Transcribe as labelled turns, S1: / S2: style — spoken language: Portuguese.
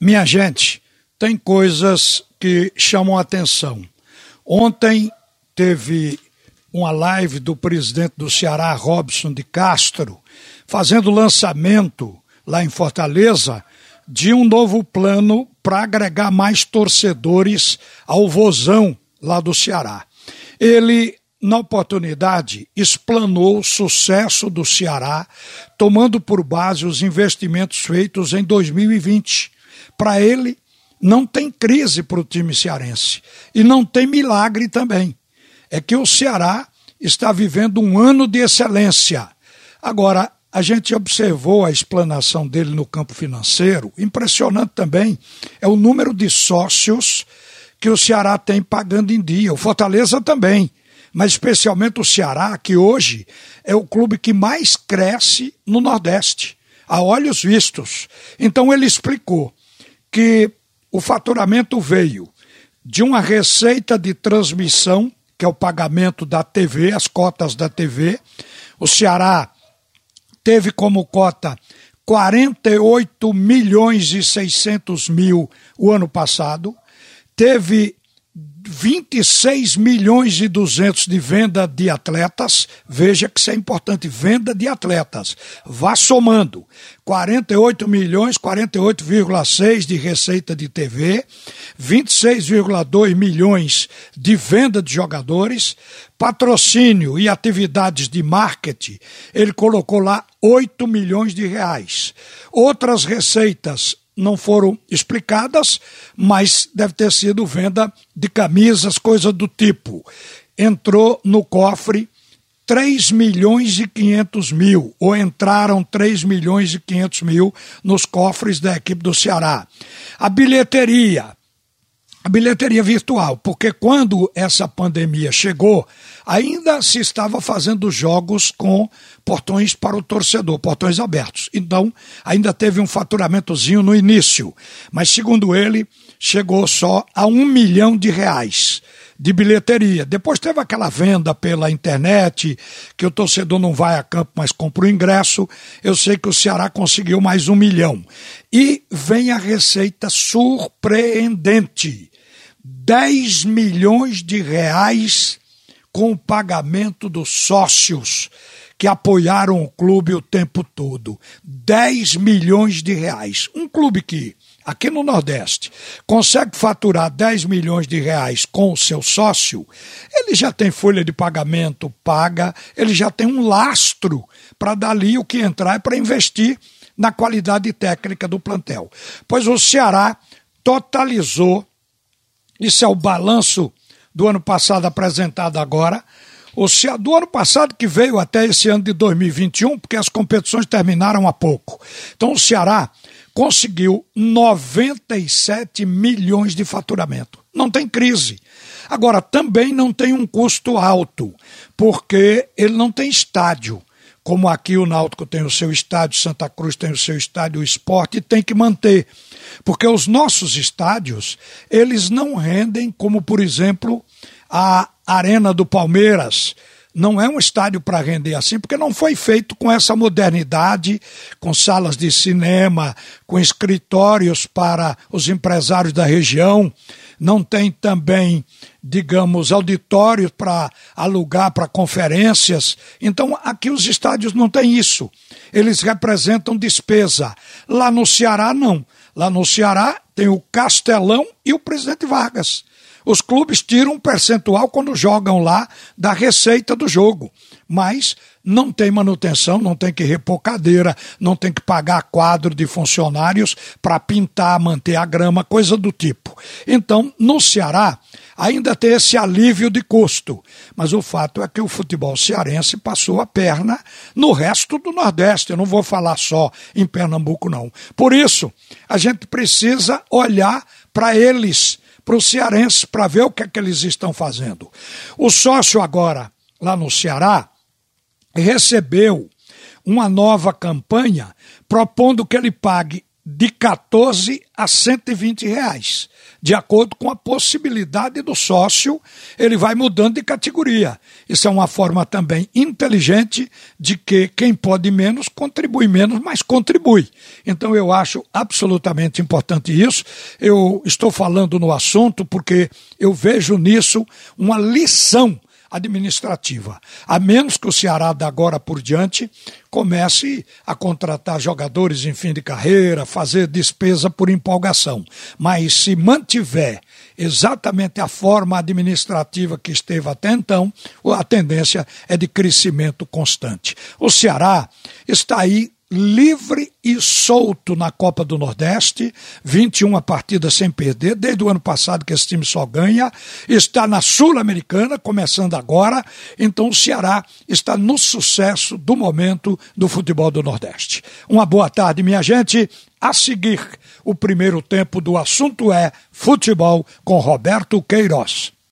S1: Minha gente, tem coisas que chamam a atenção. Ontem teve uma live do presidente do Ceará, Robson de Castro, fazendo lançamento lá em Fortaleza de um novo plano para agregar mais torcedores ao Vozão lá do Ceará. Ele, na oportunidade, explanou o sucesso do Ceará, tomando por base os investimentos feitos em 2020. Para ele, não tem crise para o time cearense. E não tem milagre também. É que o Ceará está vivendo um ano de excelência. Agora, a gente observou a explanação dele no campo financeiro. Impressionante também é o número de sócios que o Ceará tem pagando em dia. O Fortaleza também, mas especialmente o Ceará, que hoje é o clube que mais cresce no Nordeste, a olhos vistos. Então ele explicou que o faturamento veio de uma receita de transmissão, que é o pagamento da TV, as cotas da TV. O Ceará teve como cota 48 milhões e 600 mil o ano passado, teve 26 milhões e 200 de venda de atletas. Veja que isso é importante, venda de atletas. Vá somando. 48 milhões, 48,6 de receita de TV, 26,2 milhões de venda de jogadores, patrocínio e atividades de marketing, ele colocou lá 8 milhões de reais. Outras receitas não foram explicadas, mas deve ter sido venda de camisas, coisa do tipo. Entrou no cofre 3 milhões e 500 mil, ou entraram 3 milhões e 500 mil nos cofres da equipe do Ceará. A bilheteria, a bilheteria virtual, porque quando essa pandemia chegou, ainda se estava fazendo jogos com portões para o torcedor, portões abertos. Então, ainda teve um faturamentozinho no início, mas segundo ele, chegou só a um milhão de reais de bilheteria. Depois teve aquela venda pela internet, que o torcedor não vai a campo, mas compra o ingresso. Eu sei que o Ceará conseguiu mais um milhão. E vem a receita surpreendente: 10 milhões de reais com o pagamento dos sócios que apoiaram o clube o tempo todo. 10 milhões de reais. Um clube que, aqui no Nordeste, consegue faturar 10 milhões de reais com o seu sócio, ele já tem folha de pagamento paga, ele já tem um lastro para dali o que entrar e para investir na qualidade técnica do plantel. Pois o Ceará totalizou, isso é o balanço do ano passado apresentado agora. O Ceará, do ano passado que veio até esse ano de 2021, porque as competições terminaram há pouco. Então o Ceará conseguiu 97 milhões de faturamento. Não tem crise. Agora, também não tem um custo alto, porque ele não tem estádio. Como aqui o Náutico tem o seu estádio, Santa Cruz tem o seu estádio, o esporte tem que manter. Porque os nossos estádios, eles não rendem como, por exemplo, a Arena do Palmeiras. Não é um estádio para render assim, porque não foi feito com essa modernidade, com salas de cinema, com escritórios para os empresários da região. Não tem também, digamos, auditórios para alugar para conferências. Então, aqui os estádios não têm isso. Eles representam despesa. Lá no Ceará, não. Lá no Ceará tem o Castelão e o Presidente Vargas. Os clubes tiram um percentual quando jogam lá da receita do jogo, mas não tem manutenção, não tem que repor cadeira, não tem que pagar quadro de funcionários para pintar, manter a grama, coisa do tipo. Então, no Ceará, ainda tem esse alívio de custo, mas o fato é que o futebol cearense passou a perna no resto do Nordeste. Eu não vou falar só em Pernambuco, não. Por isso, a gente precisa olhar para eles para os cearenses para ver o que é que eles estão fazendo. O sócio agora, lá no Ceará, recebeu uma nova campanha propondo que ele pague de 14 a 120 reais. De acordo com a possibilidade do sócio, ele vai mudando de categoria. Isso é uma forma também inteligente de que quem pode menos contribui menos, mas contribui. Então eu acho absolutamente importante isso. Eu estou falando no assunto porque eu vejo nisso uma lição administrativa. A menos que o Ceará, da agora por diante, comece a contratar jogadores em fim de carreira, fazer despesa por empolgação. Mas se mantiver exatamente a forma administrativa que esteve até então, a tendência é de crescimento constante. O Ceará está aí livre e solto na Copa do Nordeste, 21 partidas sem perder, desde o ano passado que esse time só ganha, está na Sul-Americana, começando agora, então o Ceará está no sucesso do momento do futebol do Nordeste. Uma boa tarde, minha gente. A seguir, o primeiro tempo do assunto é futebol com Roberto Queiroz.